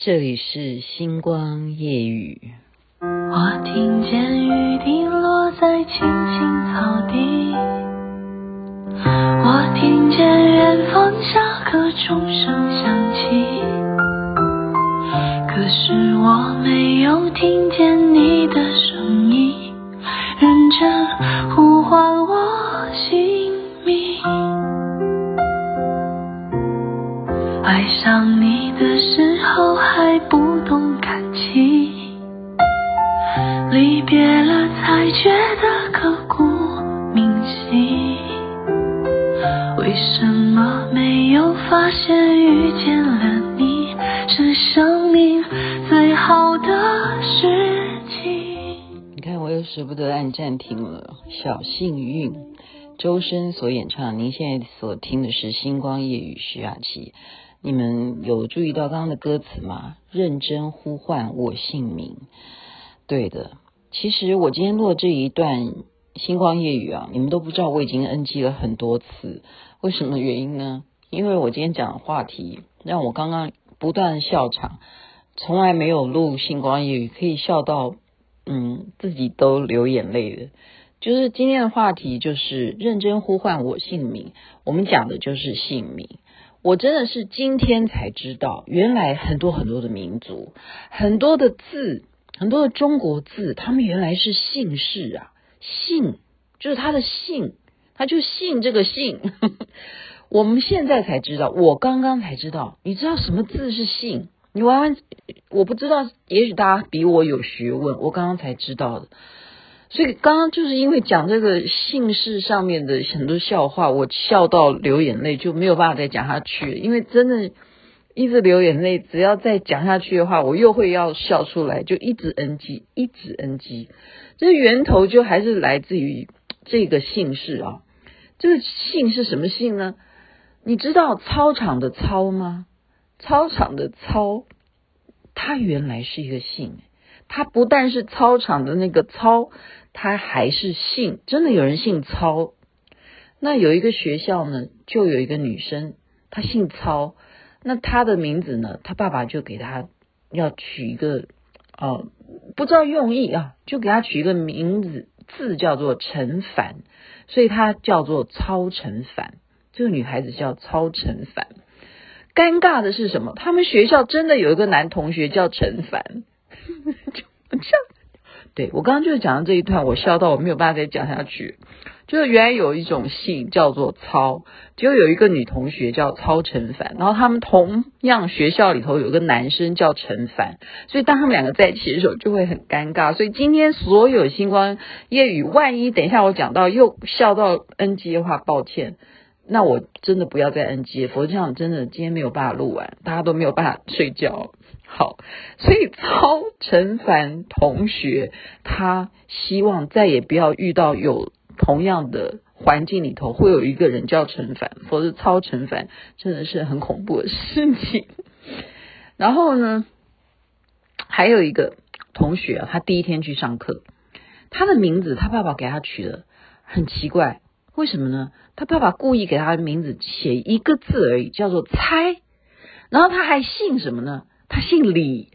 这里是星光夜雨。我听见雨滴落在青青草地，我听见远方下课钟声响起，可是我没有听见你的声音，认真呼唤我爱上你的时候还不懂感情，离别了才觉得刻骨铭心。为什么没有发现遇见了你是生命最好的事情？你看，我又舍不得按暂停了。小幸运，周深所演唱。您现在所听的是《星光夜雨》，徐雅琪。你们有注意到刚刚的歌词吗？认真呼唤我姓名。对的，其实我今天录这一段星光夜语啊，你们都不知道我已经 NG 了很多次。为什么原因呢？因为我今天讲的话题让我刚刚不断笑场，从来没有录星光夜语可以笑到嗯自己都流眼泪的。就是今天的话题就是认真呼唤我姓名，我们讲的就是姓名。我真的是今天才知道，原来很多很多的民族，很多的字，很多的中国字，他们原来是姓氏啊，姓就是他的姓，他就姓这个姓。我们现在才知道，我刚刚才知道，你知道什么字是姓？你完完，我不知道，也许大家比我有学问，我刚刚才知道的。所以刚刚就是因为讲这个姓氏上面的很多笑话，我笑到流眼泪，就没有办法再讲下去。因为真的，一直流眼泪，只要再讲下去的话，我又会要笑出来，就一直 NG，一直 NG。这源头就还是来自于这个姓氏啊。这个姓是什么姓呢？你知道操场的操吗？操场的操，它原来是一个姓。它不但是操场的那个操，他还是姓，真的有人姓操。那有一个学校呢，就有一个女生，她姓操。那她的名字呢，她爸爸就给她要取一个，呃，不知道用意啊，就给她取一个名字，字叫做陈凡，所以她叫做操陈凡。这个女孩子叫操陈凡。尴尬的是什么？他们学校真的有一个男同学叫陈凡。就这样，对，我刚刚就是讲到这一段，我笑到我没有办法再讲下去。就是原来有一种姓叫做操，就有一个女同学叫操陈凡，然后他们同样学校里头有个男生叫陈凡，所以当他们两个在一起的时候就会很尴尬。所以今天所有星光夜雨，万一等一下我讲到又笑到 NG 的话，抱歉，那我真的不要再 NG 了，否则这样真的今天没有办法录完，大家都没有办法睡觉。好，所以超陈凡同学，他希望再也不要遇到有同样的环境里头会有一个人叫陈凡，否则超陈凡真的是很恐怖的事情。然后呢，还有一个同学啊，他第一天去上课，他的名字他爸爸给他取的很奇怪，为什么呢？他爸爸故意给他的名字写一个字而已，叫做猜，然后他还姓什么呢？他姓李，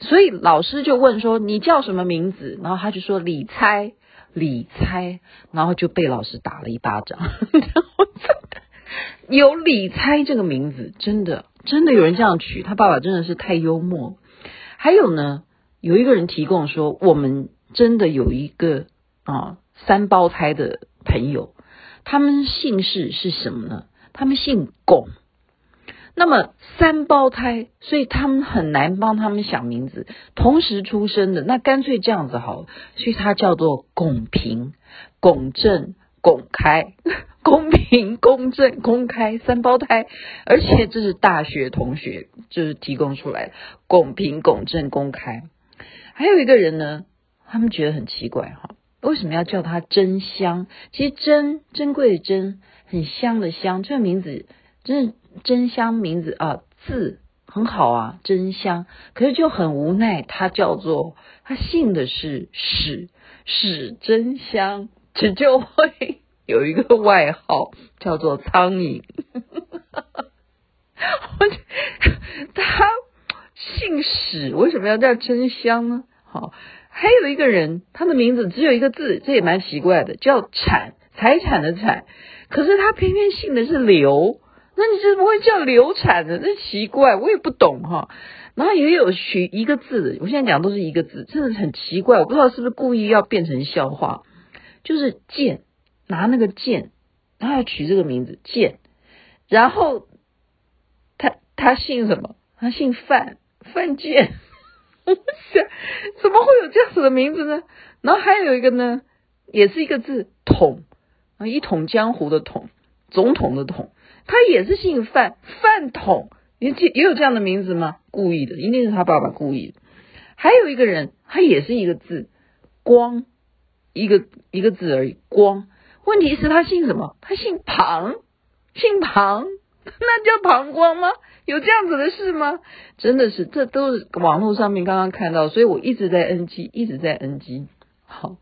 所以老师就问说：“你叫什么名字？”然后他就说：“李猜，李猜。”然后就被老师打了一巴掌。有李猜这个名字，真的真的有人这样取，他爸爸真的是太幽默。还有呢，有一个人提供说，我们真的有一个啊三胞胎的朋友，他们姓氏是什么呢？他们姓龚。那么三胞胎，所以他们很难帮他们想名字。同时出生的，那干脆这样子好了，所以他叫做拱平、拱正、拱开、公平、公正、公开三胞胎，而且这是大学同学就是提供出来的公平、公正、公开。还有一个人呢，他们觉得很奇怪哈，为什么要叫他珍香？其实珍珍贵的珍，很香的香，这个名字真的。真香名字啊，字很好啊，真香。可是就很无奈，他叫做他姓的是史，史真香，这就会有一个外号叫做苍蝇。我他姓史为什么要叫真香呢？好，还有一个人，他的名字只有一个字，这也蛮奇怪的，叫产，财产的产，可是他偏偏姓的是刘，那你怎么会叫流产呢？这奇怪，我也不懂哈。然后也有取一个字的，我现在讲都是一个字，真的很奇怪，我不知道是不是故意要变成笑话，就是剑，拿那个剑，然后要取这个名字剑，然后他他姓什么？他姓范，范建。我想，怎么会有这样子的名字呢？然后还有一个呢，也是一个字，统，一统江湖的统，总统的统，他也是姓范，范统，也也有这样的名字吗？故意的，一定是他爸爸故意的。还有一个人，他也是一个字，光，一个一个字而已，光。问题是，他姓什么？他姓庞，姓庞，那叫庞光吗？有这样子的事吗？真的是，这都是网络上面刚刚看到，所以我一直在 NG，一直在 NG。好，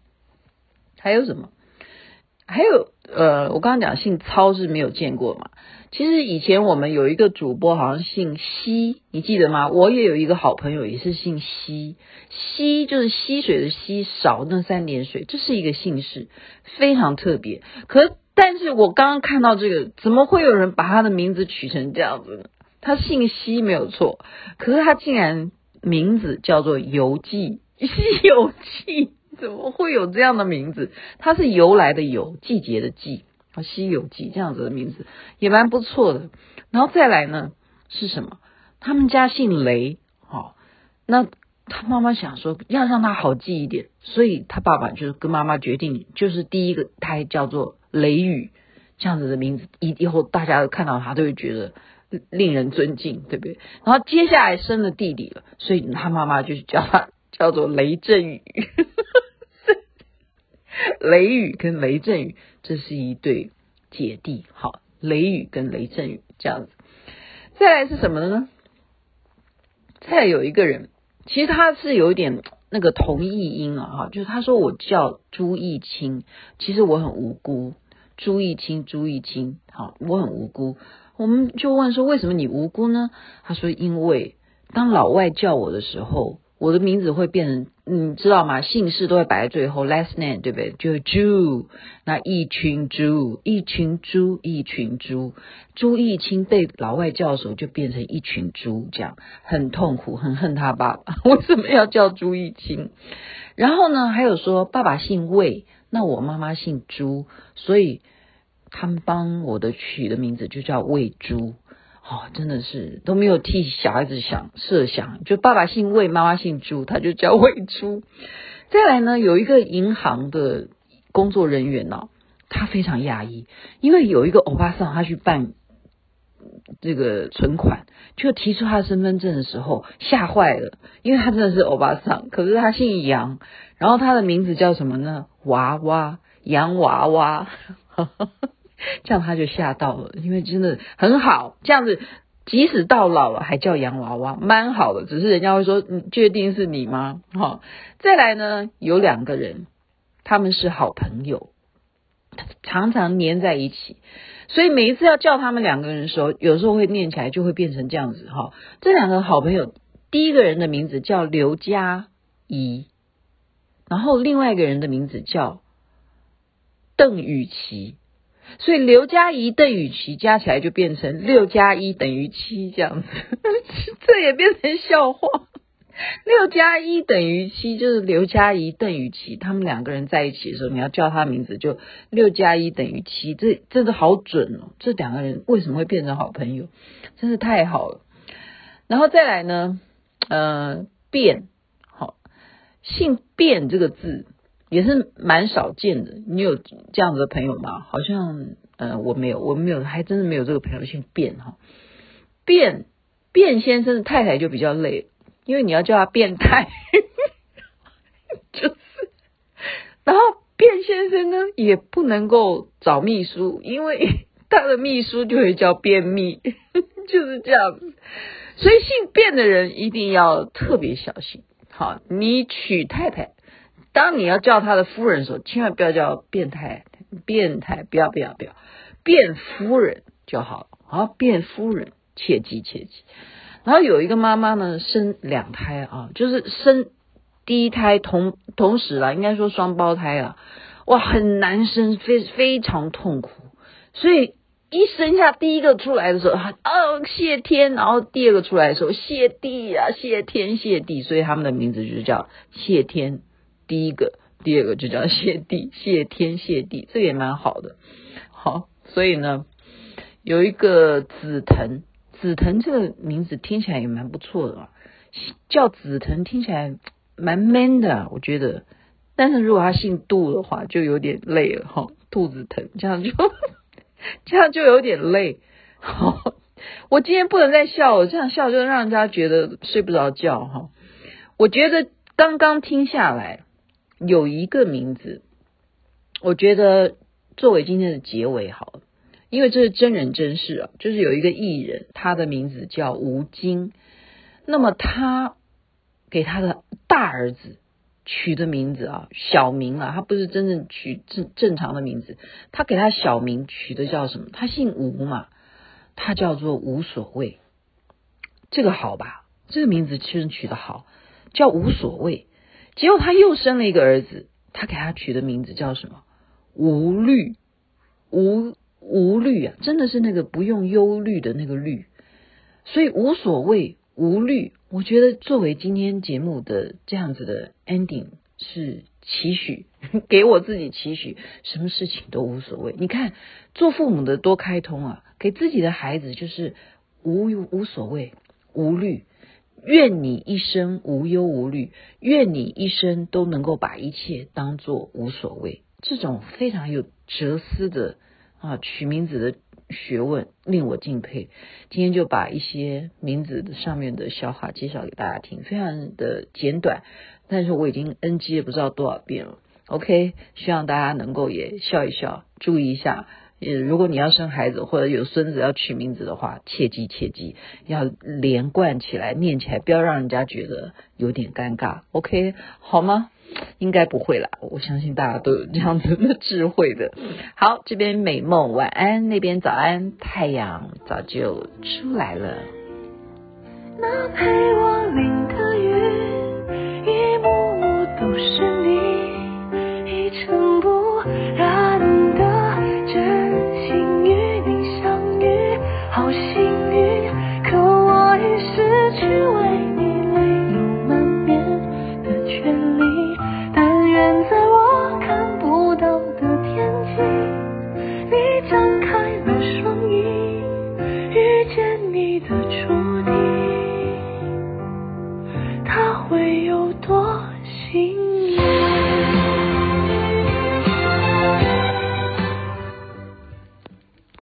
还有什么？还有呃，我刚刚讲姓操是没有见过嘛。其实以前我们有一个主播好像姓溪，你记得吗？我也有一个好朋友也是姓溪，溪就是溪水的溪，少那三点水，这是一个姓氏，非常特别。可但是我刚刚看到这个，怎么会有人把他的名字取成这样子呢？他姓西没有错，可是他竟然名字叫做游记，西游记怎么会有这样的名字？他是由来的由，季节的季啊，西游记这样子的名字也蛮不错的。然后再来呢是什么？他们家姓雷，好，那他妈妈想说要让他好记一点，所以他爸爸就跟妈妈决定，就是第一个胎叫做雷雨这样子的名字，以以后大家看到他都会觉得。令人尊敬，对不对？然后接下来生了弟弟了，所以他妈妈就叫他 叫做雷震宇。雷雨跟雷阵雨，这是一对姐弟。好，雷雨跟雷阵雨这样子。再来是什么呢？再来有一个人，其实他是有一点那个同义音啊，哈，就是他说我叫朱义清，其实我很无辜。朱义清，朱义清，好，我很无辜。我们就问说，为什么你无辜呢？他说，因为当老外叫我的时候，我的名字会变成，你知道吗？姓氏都会摆在最后，last name 对不对？就是猪，那一群猪，一群猪，一群猪，朱义清被老外叫的时候就变成一群猪，这样很痛苦，很恨他爸爸。为什么要叫朱义清？然后呢，还有说爸爸姓魏，那我妈妈姓朱，所以。他们帮我的取的名字就叫魏猪，哦，真的是都没有替小孩子想设想，就爸爸姓魏，妈妈姓朱，他就叫魏朱。再来呢，有一个银行的工作人员呢、哦，他非常讶异，因为有一个欧巴桑他去办这个存款，就提出他的身份证的时候吓坏了，因为他真的是欧巴桑，可是他姓杨，然后他的名字叫什么呢？娃娃，洋娃娃。这样他就吓到了，因为真的很好，这样子即使到老了还叫洋娃娃，蛮好的。只是人家会说，你确定是你吗？哈，再来呢，有两个人，他们是好朋友，常常黏在一起，所以每一次要叫他们两个人的时候，有时候会念起来就会变成这样子。哈，这两个好朋友，第一个人的名字叫刘佳怡，然后另外一个人的名字叫邓雨琪。所以刘佳怡、邓雨琪加起来就变成六加一等于七这样子，这也变成笑话。六加一等于七就是刘佳怡、邓雨琪他们两个人在一起的时候，你要叫他名字就六加一等于七，这真的好准哦。这两个人为什么会变成好朋友？真是太好了。然后再来呢，呃，卞，好，姓卞这个字。也是蛮少见的，你有这样子的朋友吗？好像呃我没有，我没有，还真的没有这个朋友姓卞哈。卞卞先生的太太就比较累，因为你要叫他变态，就是。然后卞先生呢也不能够找秘书，因为 他的秘书就会叫便秘，就是这样子。所以姓卞的人一定要特别小心。好，你娶太太。当你要叫他的夫人的时候，千万不要叫变态、变态，不要不要不要，变夫人就好，了啊变夫人，切记切记。然后有一个妈妈呢，生两胎啊，就是生第一胎同同时啦，应该说双胞胎啊，哇，很难生，非非常痛苦，所以一生下第一个出来的时候，哦，谢天，然后第二个出来的时候，谢地啊，谢天谢地，所以他们的名字就是叫谢天，第一个，第二个就叫谢地，谢天谢地，这个也蛮好的，好，所以呢，有一个紫藤。紫藤这个名字听起来也蛮不错的啊，叫紫藤听起来蛮 man 的，我觉得。但是如果他姓杜的话，就有点累了哈。肚子疼这样就 这样就有点累。好，我今天不能再笑了，这样笑就让人家觉得睡不着觉哈。我觉得刚刚听下来有一个名字，我觉得作为今天的结尾好了。因为这是真人真事啊，就是有一个艺人，他的名字叫吴京，那么他给他的大儿子取的名字啊，小名啊，他不是真正取正正常的名字，他给他小名取的叫什么？他姓吴嘛，他叫做无所谓，这个好吧？这个名字其实取得好，叫无所谓。结果他又生了一个儿子，他给他取的名字叫什么？无虑，无。无虑啊，真的是那个不用忧虑的那个虑，所以无所谓无虑。我觉得作为今天节目的这样子的 ending 是期许，给我自己期许，什么事情都无所谓。你看做父母的多开通啊，给自己的孩子就是无无所谓无虑，愿你一生无忧无虑，愿你一生都能够把一切当做无所谓。这种非常有哲思的。啊，取名字的学问令我敬佩。今天就把一些名字的上面的笑话介绍给大家听，非常的简短，但是我已经 NG 了不知道多少遍了。OK，希望大家能够也笑一笑，注意一下。呃，如果你要生孩子或者有孙子要取名字的话，切记切记要连贯起来念起来，不要让人家觉得有点尴尬。OK，好吗？应该不会啦，我相信大家都有这样子的智慧的。好，这边美梦晚安，那边早安，太阳早就出来了。那陪我淋